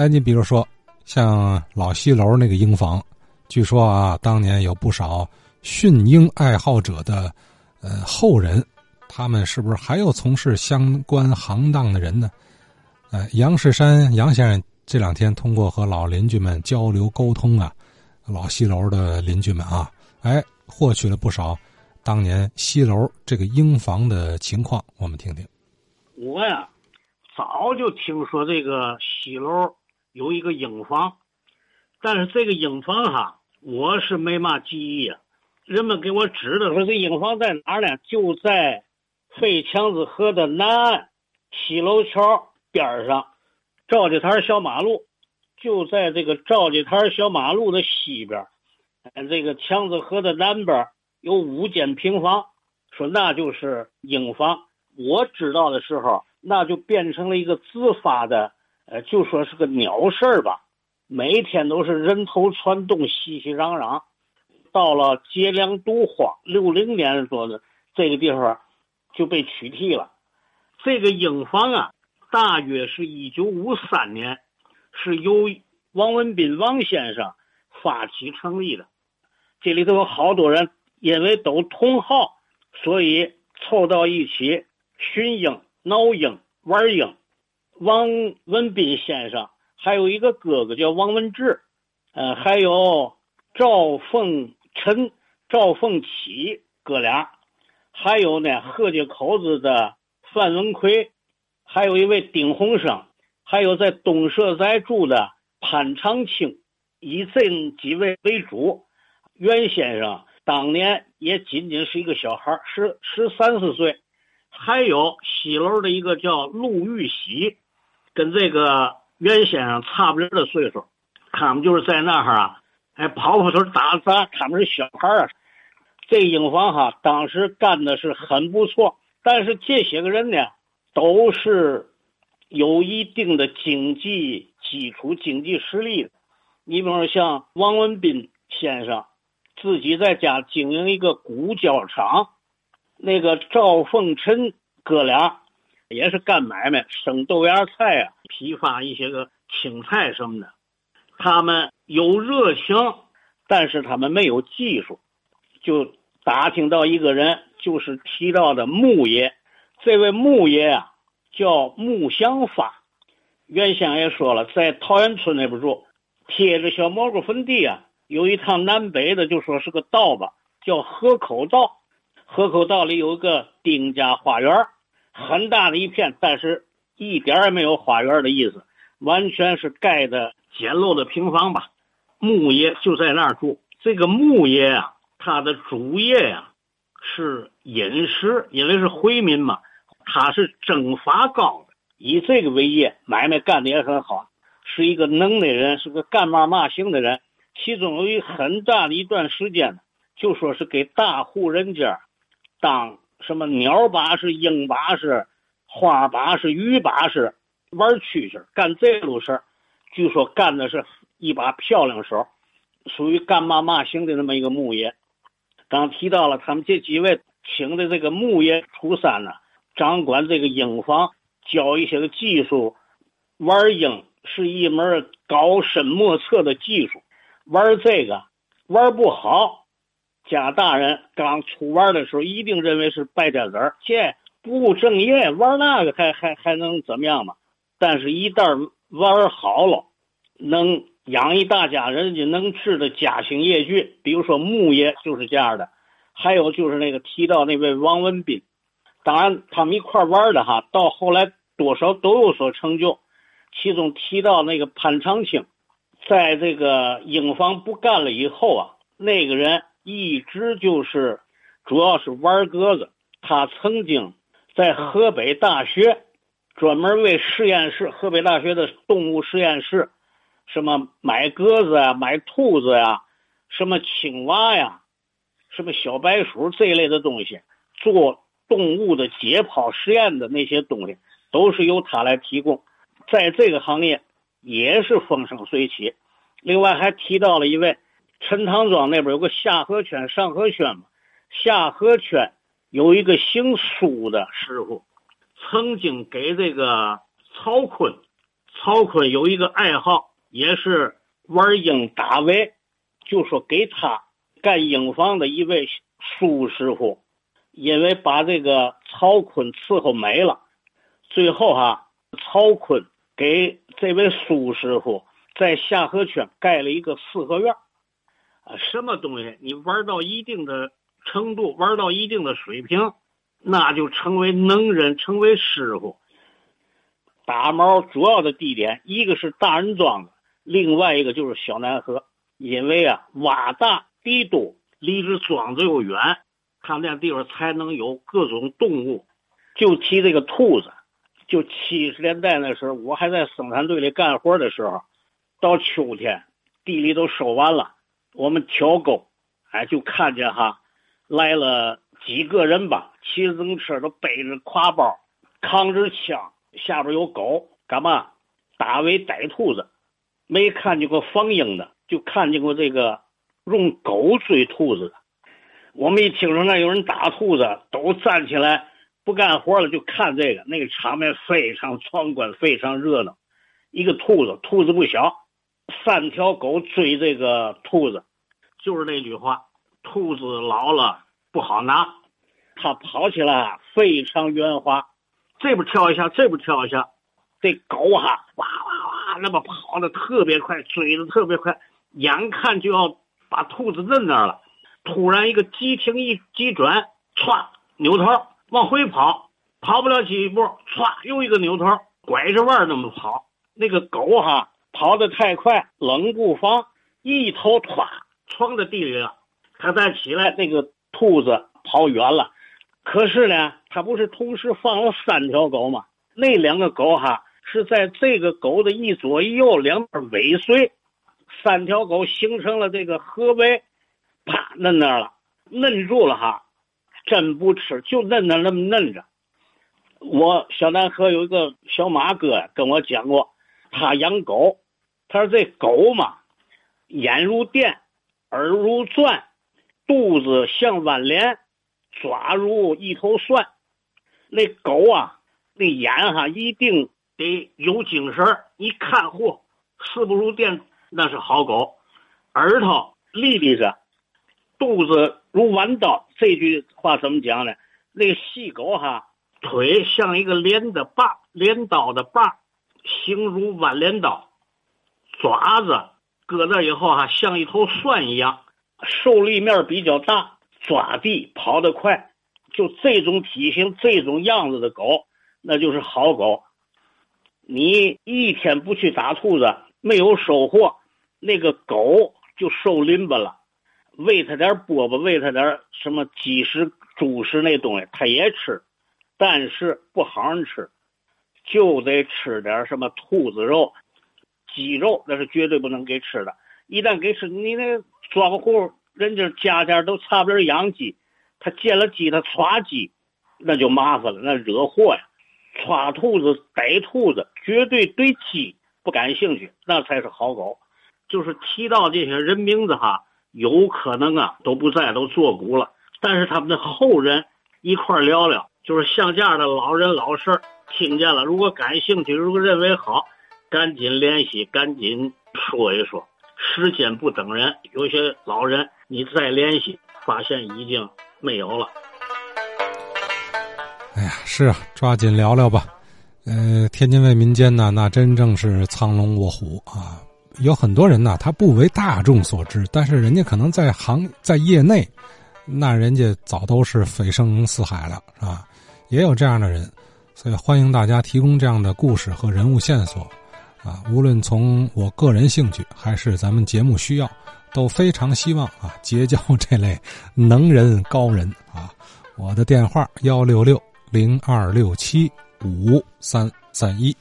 哎，你比如说像老西楼那个鹰房，据说啊，当年有不少驯鹰爱好者的呃后人，他们是不是还有从事相关行当的人呢？呃，杨世山杨先生这两天通过和老邻居们交流沟通啊，老西楼的邻居们啊，哎，获取了不少当年西楼这个鹰房的情况，我们听听。我呀，早就听说这个西楼有一个影房，但是这个影房哈，我是没嘛记忆啊。人们给我指的说这影房在哪儿呢？就在废墙子河的南岸西楼桥。边上，赵家滩小马路就在这个赵家滩小马路的西边，这个强子河的南边有五间平房，说那就是影房。我知道的时候，那就变成了一个自发的，呃，就说是个鸟事儿吧。每天都是人头攒动，熙熙攘攘。到了劫粮渡荒，六零年多的这个地方就被取缔了。这个营房啊。大约是一九五三年，是由王文斌王先生发起成立的。这里头有好多人，因为都同好，所以凑到一起寻鹰、挠鹰、玩鹰。王文斌先生还有一个哥哥叫王文志，呃，还有赵凤臣、赵凤起哥俩，还有呢贺家口子的范文奎。还有一位丁洪生，还有在东社寨住的潘长青，以这几位为主。袁先生当年也仅仅是一个小孩，十十三四岁。还有西楼的一个叫陆玉喜，跟这个袁先生差不多的岁数。他们就是在那儿啊，还，跑跑腿打杂，他们是小孩啊。这营房哈，当时干的是很不错，但是这些个人呢？都是有一定的经济基础、经济实力的。你比方说，像王文斌先生自己在家经营一个骨胶厂，那个赵凤臣哥俩也是干买卖，生豆芽菜啊，批发一些个青菜什么的。他们有热情，但是他们没有技术。就打听到一个人，就是提到的木爷。这位木爷啊，叫木祥发。原先也说了，在桃源村那边住，贴着小蘑菇坟地啊，有一趟南北的，就说是个道吧，叫河口道。河口道里有一个丁家花园，很大的一片，但是一点也没有花园的意思，完全是盖的简陋的平房吧。木爷就在那儿住。这个木爷啊，他的主业呀是饮食，因为是回民嘛。他是征伐高的，以这个为业，买卖干的也很好，是一个能耐人，是个干嘛嘛行的人。其中有一很大的一段时间，就说是给大户人家当什么鸟把式、鹰把式、花把式、鱼把式玩蛐蛐，干这路事儿。据说干的是一把漂亮手，属于干嘛嘛行的那么一个木爷。刚提到了他们这几位请的这个木爷出山了。掌管这个鹰房，教一些个技术。玩鹰是一门高深莫测的技术。玩这个玩不好，家大人刚出玩的时候，一定认为是败家子儿，这不务正业。玩那个还还还能怎么样嘛？但是，一旦玩好了，能养一大家人家能治的家兴业聚。比如说木爷就是这样的，还有就是那个提到那位王文斌。当然，他们一块玩的哈，到后来多少都有所成就。其中提到那个潘长青，在这个英房不干了以后啊，那个人一直就是主要是玩鸽子。他曾经在河北大学专门为实验室，河北大学的动物实验室，什么买鸽子呀、买兔子呀、什么青蛙呀、什么小白鼠这一类的东西做。动物的解剖实验的那些东西，都是由他来提供，在这个行业也是风生水起。另外还提到了一位陈塘庄那边有个下河圈、上河圈嘛，下河圈有一个姓苏的师傅，曾经给这个曹锟曹锟有一个爱好，也是玩鹰打围，就说给他干鹰房的一位苏师傅，因为把这个曹锟伺候没了，最后哈，曹锟给这位苏师傅在下河圈盖了一个四合院。什么东西你玩到一定的程度，玩到一定的水平，那就成为能人，成为师傅。打毛主要的地点，一个是大人庄子，另外一个就是小南河。因为啊，洼大地多，离这庄子又远，他那地方才能有各种动物。就提这个兔子，就七十年代那时候，我还在生产队里干活的时候，到秋天，地里都收完了，我们挑沟，哎，就看见哈，来了几个人吧，骑自行车都背着挎包，扛着枪。下边有狗，干嘛？打围逮兔子，没看见过放鹰的，就看见过这个用狗追兔子的。我们一听说那有人打兔子，都站起来不干活了，就看这个。那个场面非常壮观，非常热闹。一个兔子，兔子不小，三条狗追这个兔子，就是那句话：兔子老了不好拿，它跑起来非常圆滑。这边跳一下，这边跳一下，这狗哈哇哇哇，那么跑的特别快，追的特别快，眼看就要把兔子扔那儿了。突然一个急停一急转，歘，扭头往回跑，跑不了几步，歘，又一个扭头，拐着弯那么跑。那个狗哈跑得太快，冷不防一头歘撞在地里了。他再起来，那个兔子跑远了。可是呢，他不是同时放了三条狗吗？那两个狗哈是在这个狗的一左一右两边尾随，三条狗形成了这个合围，啪摁那儿了，摁住了哈，真不吃，就摁那那么摁着。我小南河有一个小马哥，跟我讲过，他养狗，他说这狗嘛，眼如电，耳如钻，肚子像弯镰。爪如一头蒜，那狗啊，那眼哈一定得有精神一看，嚯，势不如电，那是好狗。耳朵立立着，肚子如弯刀。这句话怎么讲呢？那个细狗哈，腿像一个镰的把，镰刀的把，形如弯镰刀。爪子搁那以后哈，像一头蒜一样，受力面比较大。抓地跑得快，就这种体型、这种样子的狗，那就是好狗。你一天不去打兔子，没有收获，那个狗就受淋巴了。喂它点饽饽，喂它点什么鸡食、猪食那东西，它也吃，但是不好好吃，就得吃点什么兔子肉、鸡肉，那是绝对不能给吃的。一旦给吃，你那庄户。人家家家都差不多养鸡，他见了鸡他抓鸡，那就麻烦了，那惹祸呀！抓兔子逮兔子，绝对对鸡不感兴趣，那才是好狗。就是提到这些人名字哈，有可能啊都不在，都作古了。但是他们的后人一块聊聊，就是像这样的老人老事听见了，如果感兴趣，如果认为好，赶紧联系，赶紧说一说。时间不等人，有些老人。你再联系，发现已经没有了。哎呀，是啊，抓紧聊聊吧。呃，天津卫民间呢，那真正是藏龙卧虎啊。有很多人呢，他不为大众所知，但是人家可能在行在业内，那人家早都是蜚声四海了，是吧？也有这样的人，所以欢迎大家提供这样的故事和人物线索啊。无论从我个人兴趣，还是咱们节目需要。都非常希望啊 结交这类能人高人啊！我的电话幺六六零二六七五三三一。